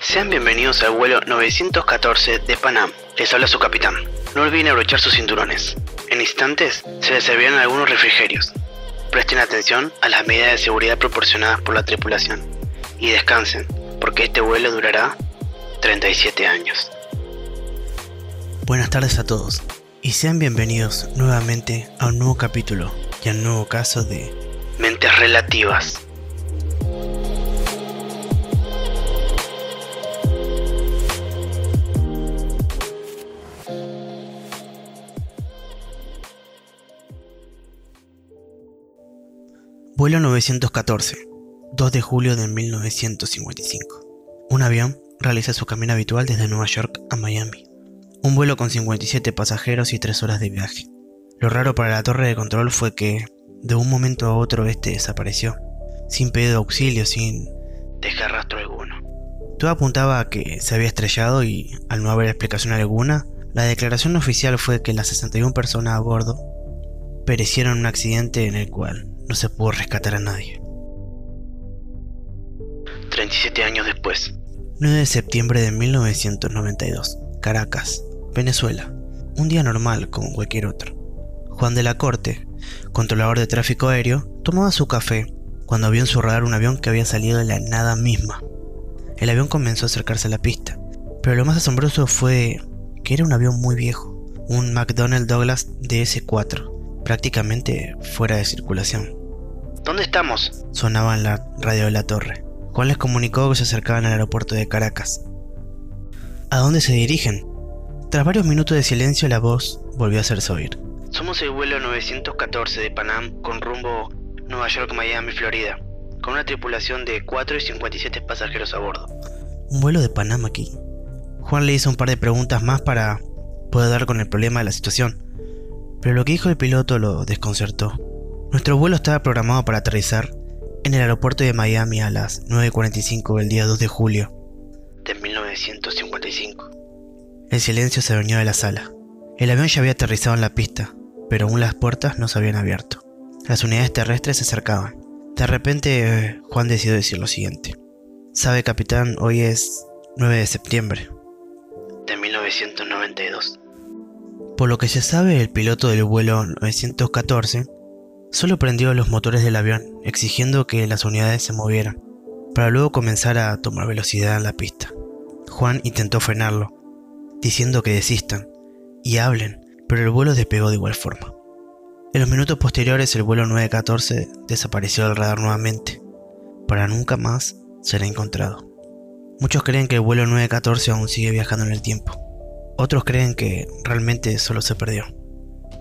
Sean bienvenidos al vuelo 914 de Panam. Les habla su capitán. No olviden abrochar sus cinturones. En instantes se les servirán algunos refrigerios. Presten atención a las medidas de seguridad proporcionadas por la tripulación y descansen, porque este vuelo durará 37 años. Buenas tardes a todos y sean bienvenidos nuevamente a un nuevo capítulo y al nuevo caso de Mentes relativas. Vuelo 914, 2 de julio de 1955. Un avión realiza su camino habitual desde Nueva York a Miami. Un vuelo con 57 pasajeros y 3 horas de viaje. Lo raro para la torre de control fue que, de un momento a otro, este desapareció, sin pedido de auxilio, sin dejar rastro alguno. Todo apuntaba a que se había estrellado y, al no haber explicación alguna, la declaración oficial fue que las 61 personas a bordo perecieron en un accidente en el cual no se pudo rescatar a nadie. 37 años después. 9 de septiembre de 1992, Caracas, Venezuela. Un día normal como cualquier otro. Juan de la Corte, controlador de tráfico aéreo, tomaba su café cuando vio en su radar un avión que había salido de la nada misma. El avión comenzó a acercarse a la pista, pero lo más asombroso fue que era un avión muy viejo, un McDonnell Douglas DS-4, prácticamente fuera de circulación. ¿Dónde estamos? Sonaba en la radio de la torre. Juan les comunicó que se acercaban al aeropuerto de Caracas. ¿A dónde se dirigen? Tras varios minutos de silencio, la voz volvió a hacerse oír. Somos el vuelo 914 de Panam con rumbo Nueva York, Miami, Florida, con una tripulación de 4 y 57 pasajeros a bordo. ¿Un vuelo de Panam aquí? Juan le hizo un par de preguntas más para poder dar con el problema de la situación, pero lo que dijo el piloto lo desconcertó. Nuestro vuelo estaba programado para aterrizar en el aeropuerto de Miami a las 9.45 del día 2 de julio de 1955. El silencio se venía de la sala. El avión ya había aterrizado en la pista, pero aún las puertas no se habían abierto. Las unidades terrestres se acercaban. De repente, Juan decidió decir lo siguiente. Sabe, capitán, hoy es 9 de septiembre. De 1992. Por lo que se sabe, el piloto del vuelo 914 Solo prendió los motores del avión, exigiendo que las unidades se movieran, para luego comenzar a tomar velocidad en la pista. Juan intentó frenarlo, diciendo que desistan y hablen, pero el vuelo despegó de igual forma. En los minutos posteriores el vuelo 914 desapareció del radar nuevamente, para nunca más ser encontrado. Muchos creen que el vuelo 914 aún sigue viajando en el tiempo. Otros creen que realmente solo se perdió.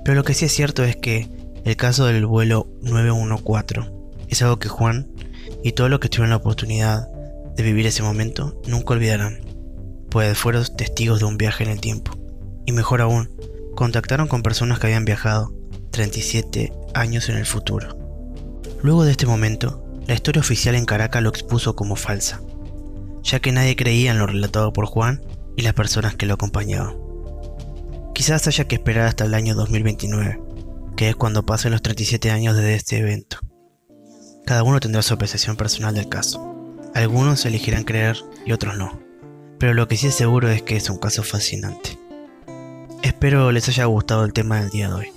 Pero lo que sí es cierto es que el caso del vuelo 914 es algo que Juan y todos los que tuvieron la oportunidad de vivir ese momento nunca olvidarán, pues fueron testigos de un viaje en el tiempo. Y mejor aún, contactaron con personas que habían viajado 37 años en el futuro. Luego de este momento, la historia oficial en Caracas lo expuso como falsa, ya que nadie creía en lo relatado por Juan y las personas que lo acompañaban. Quizás haya que esperar hasta el año 2029 que es cuando pasen los 37 años desde este evento. Cada uno tendrá su apreciación personal del caso. Algunos elegirán creer y otros no. Pero lo que sí es seguro es que es un caso fascinante. Espero les haya gustado el tema del día de hoy.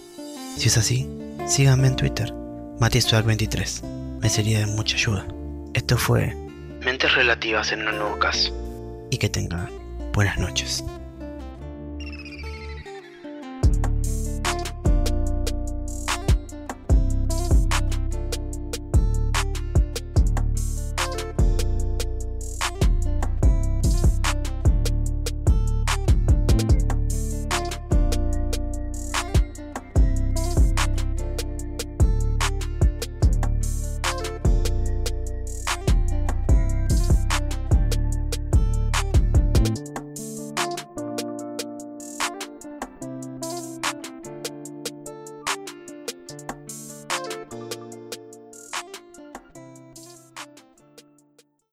Si es así, síganme en Twitter, MatiSwag23. Me sería de mucha ayuda. Esto fue Mentes Relativas en un nuevo caso. Y que tengan buenas noches.